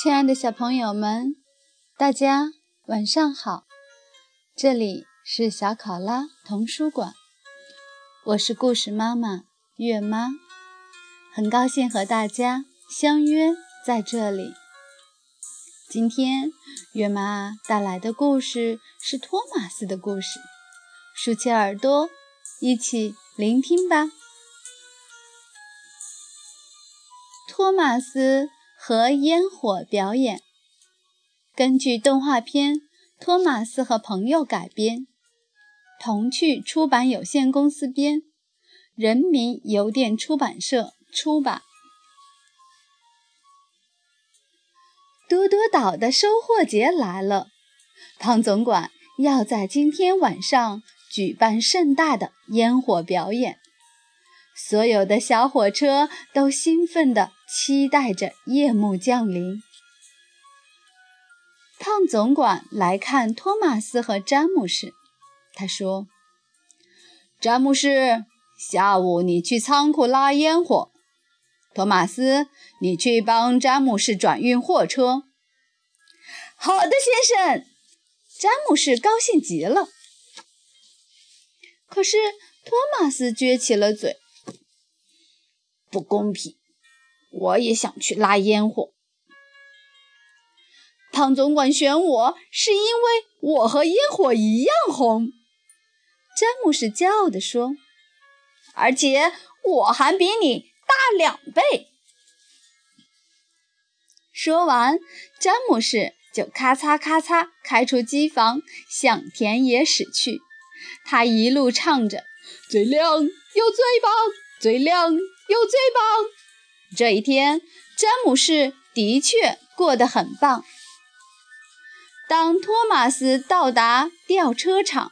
亲爱的小朋友们，大家晚上好！这里是小考拉童书馆，我是故事妈妈月妈，很高兴和大家相约在这里。今天月妈带来的故事是托马斯的故事，竖起耳朵，一起聆听吧。托马斯。和烟火表演，根据动画片《托马斯和朋友》改编，童趣出版有限公司编，人民邮电出版社出版。多多岛的收获节来了，胖总管要在今天晚上举办盛大的烟火表演。所有的小火车都兴奋地期待着夜幕降临。胖总管来看托马斯和詹姆士，他说：“詹姆士，下午你去仓库拉烟火；托马斯，你去帮詹姆士转运货车。”“好的，先生。”詹姆士高兴极了。可是托马斯撅起了嘴。不公平！我也想去拉烟火。胖总管选我是因为我和烟火一样红，詹姆士骄傲地说。而且我还比你大两倍。说完，詹姆士就咔嚓咔嚓开出机房，向田野驶去。他一路唱着：“最亮又最棒，最亮。”有最棒！这一天，詹姆士的确过得很棒。当托马斯到达吊车厂，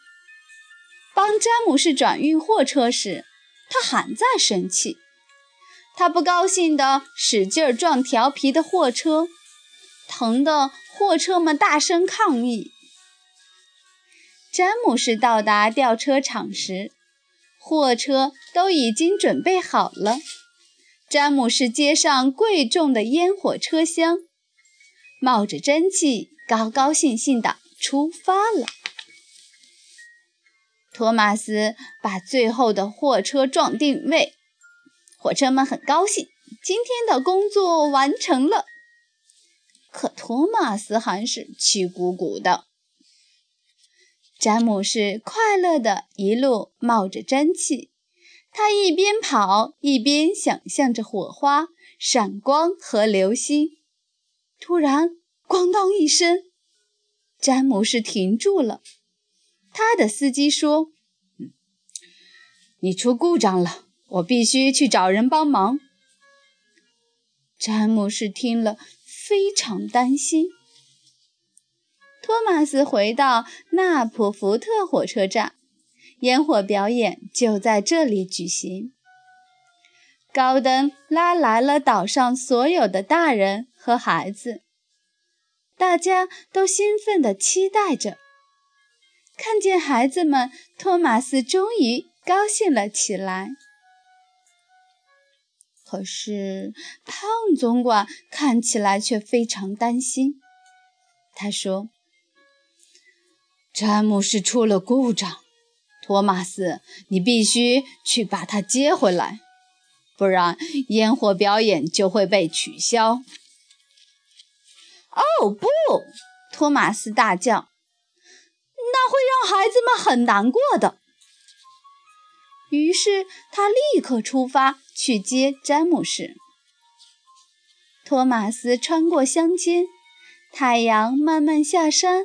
帮詹姆士转运货车时，他还在生气。他不高兴地使劲撞调皮的货车，疼得货车们大声抗议。詹姆士到达吊车厂时，货车都已经准备好了，詹姆士接上贵重的烟火车厢，冒着蒸汽，高高兴兴地出发了。托马斯把最后的货车撞定位，火车们很高兴，今天的工作完成了。可托马斯还是气鼓鼓的。詹姆士快乐地一路冒着蒸汽，他一边跑一边想象着火花、闪光和流星。突然，咣当一声，詹姆士停住了。他的司机说：“你出故障了，我必须去找人帮忙。”詹姆士听了，非常担心。托马斯回到纳普福特火车站，烟火表演就在这里举行。高登拉来了岛上所有的大人和孩子，大家都兴奋地期待着。看见孩子们，托马斯终于高兴了起来。可是胖总管看起来却非常担心，他说。詹姆士出了故障，托马斯，你必须去把他接回来，不然烟火表演就会被取消。哦不！托马斯大叫，那会让孩子们很难过的。于是他立刻出发去接詹姆士。托马斯穿过乡间，太阳慢慢下山。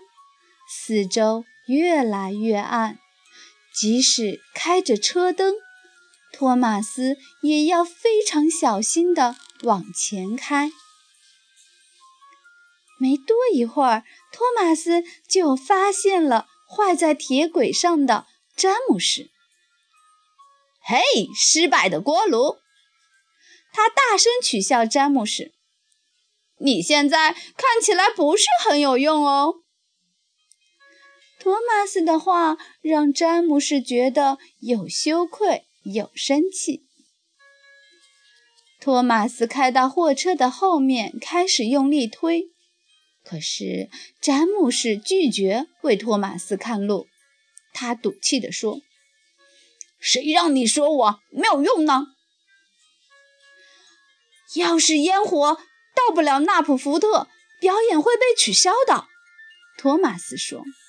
四周越来越暗，即使开着车灯，托马斯也要非常小心地往前开。没多一会儿，托马斯就发现了坏在铁轨上的詹姆士。“嘿，失败的锅炉！”他大声取笑詹姆士，“你现在看起来不是很有用哦。”托马斯的话让詹姆士觉得有羞愧，有生气。托马斯开到货车的后面，开始用力推，可是詹姆士拒绝为托马斯看路，他赌气地说：“谁让你说我没有用呢？要是烟火到不了纳普福特，表演会被取消的。”托马斯说。“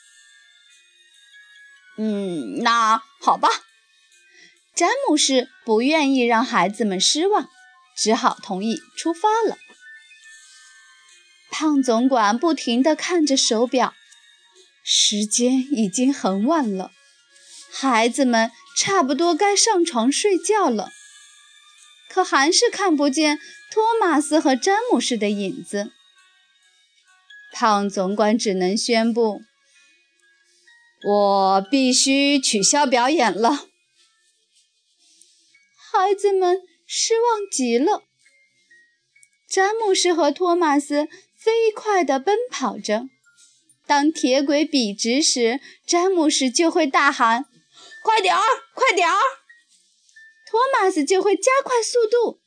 嗯，那好吧。”詹姆士不愿意让孩子们失望，只好同意出发了。胖总管不停地看着手表，时间已经很晚了，孩子们差不多该上床睡觉了，可还是看不见托马斯和詹姆士的影子。胖总管只能宣布：“我必须取消表演了。”孩子们失望极了。詹姆士和托马斯。飞快地奔跑着。当铁轨笔直时，詹姆士就会大喊：“快点儿，快点儿！”托马斯就会加快速度。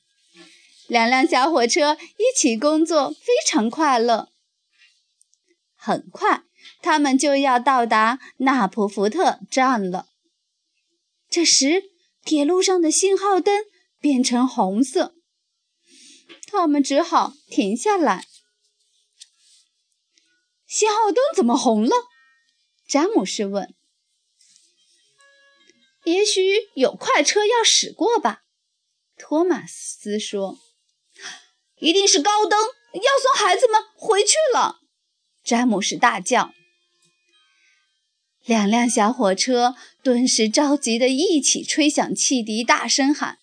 两辆小火车一起工作，非常快乐。很快，他们就要到达纳普福特站了。这时，铁路上的信号灯变成红色，他们只好停下来。信号灯怎么红了？詹姆士问。“也许有快车要驶过吧。”托马斯说。“一定是高登要送孩子们回去了！”詹姆士大叫。两辆小火车顿时着急地一起吹响汽笛，大声喊：“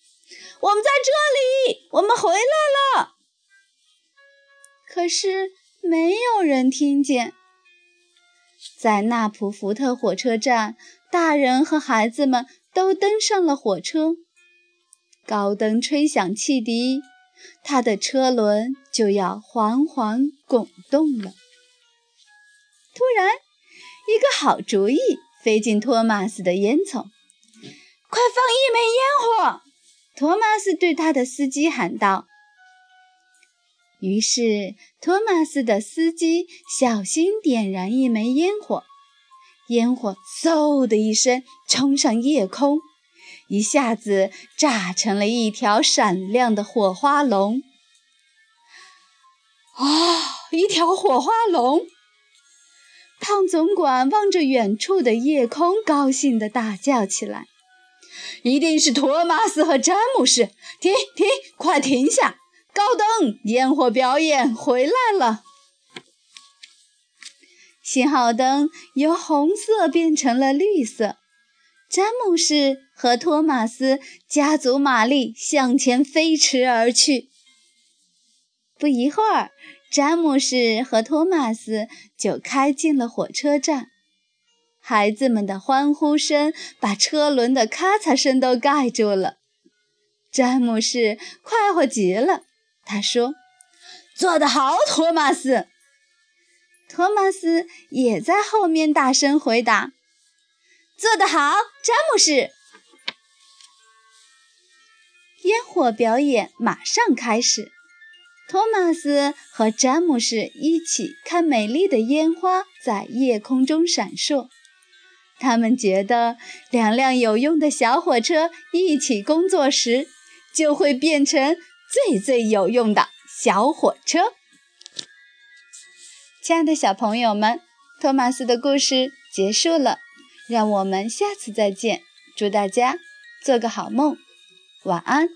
我们在这里，我们回来了！”可是。没有人听见。在纳普福特火车站，大人和孩子们都登上了火车。高登吹响汽笛，他的车轮就要缓缓滚动了。突然，一个好主意飞进托马斯的烟囱：“快放一枚烟火！”托马斯对他的司机喊道。于是，托马斯的司机小心点燃一枚烟火，烟火嗖的一声冲上夜空，一下子炸成了一条闪亮的火花龙。啊！一条火花龙！胖总管望着远处的夜空，高兴地大叫起来：“一定是托马斯和詹姆士！停停，快停下！”高登，烟火表演回来了。信号灯由红色变成了绿色。詹姆士和托马斯加足马力向前飞驰而去。不一会儿，詹姆士和托马斯就开进了火车站。孩子们的欢呼声把车轮的咔嚓声都盖住了。詹姆士快活极了。他说：“做得好，托马斯。”托马斯也在后面大声回答：“做得好，詹姆士。”烟火表演马上开始，托马斯和詹姆士一起看美丽的烟花在夜空中闪烁。他们觉得，两辆有用的小火车一起工作时，就会变成。最最有用的小火车，亲爱的小朋友们，托马斯的故事结束了，让我们下次再见。祝大家做个好梦，晚安。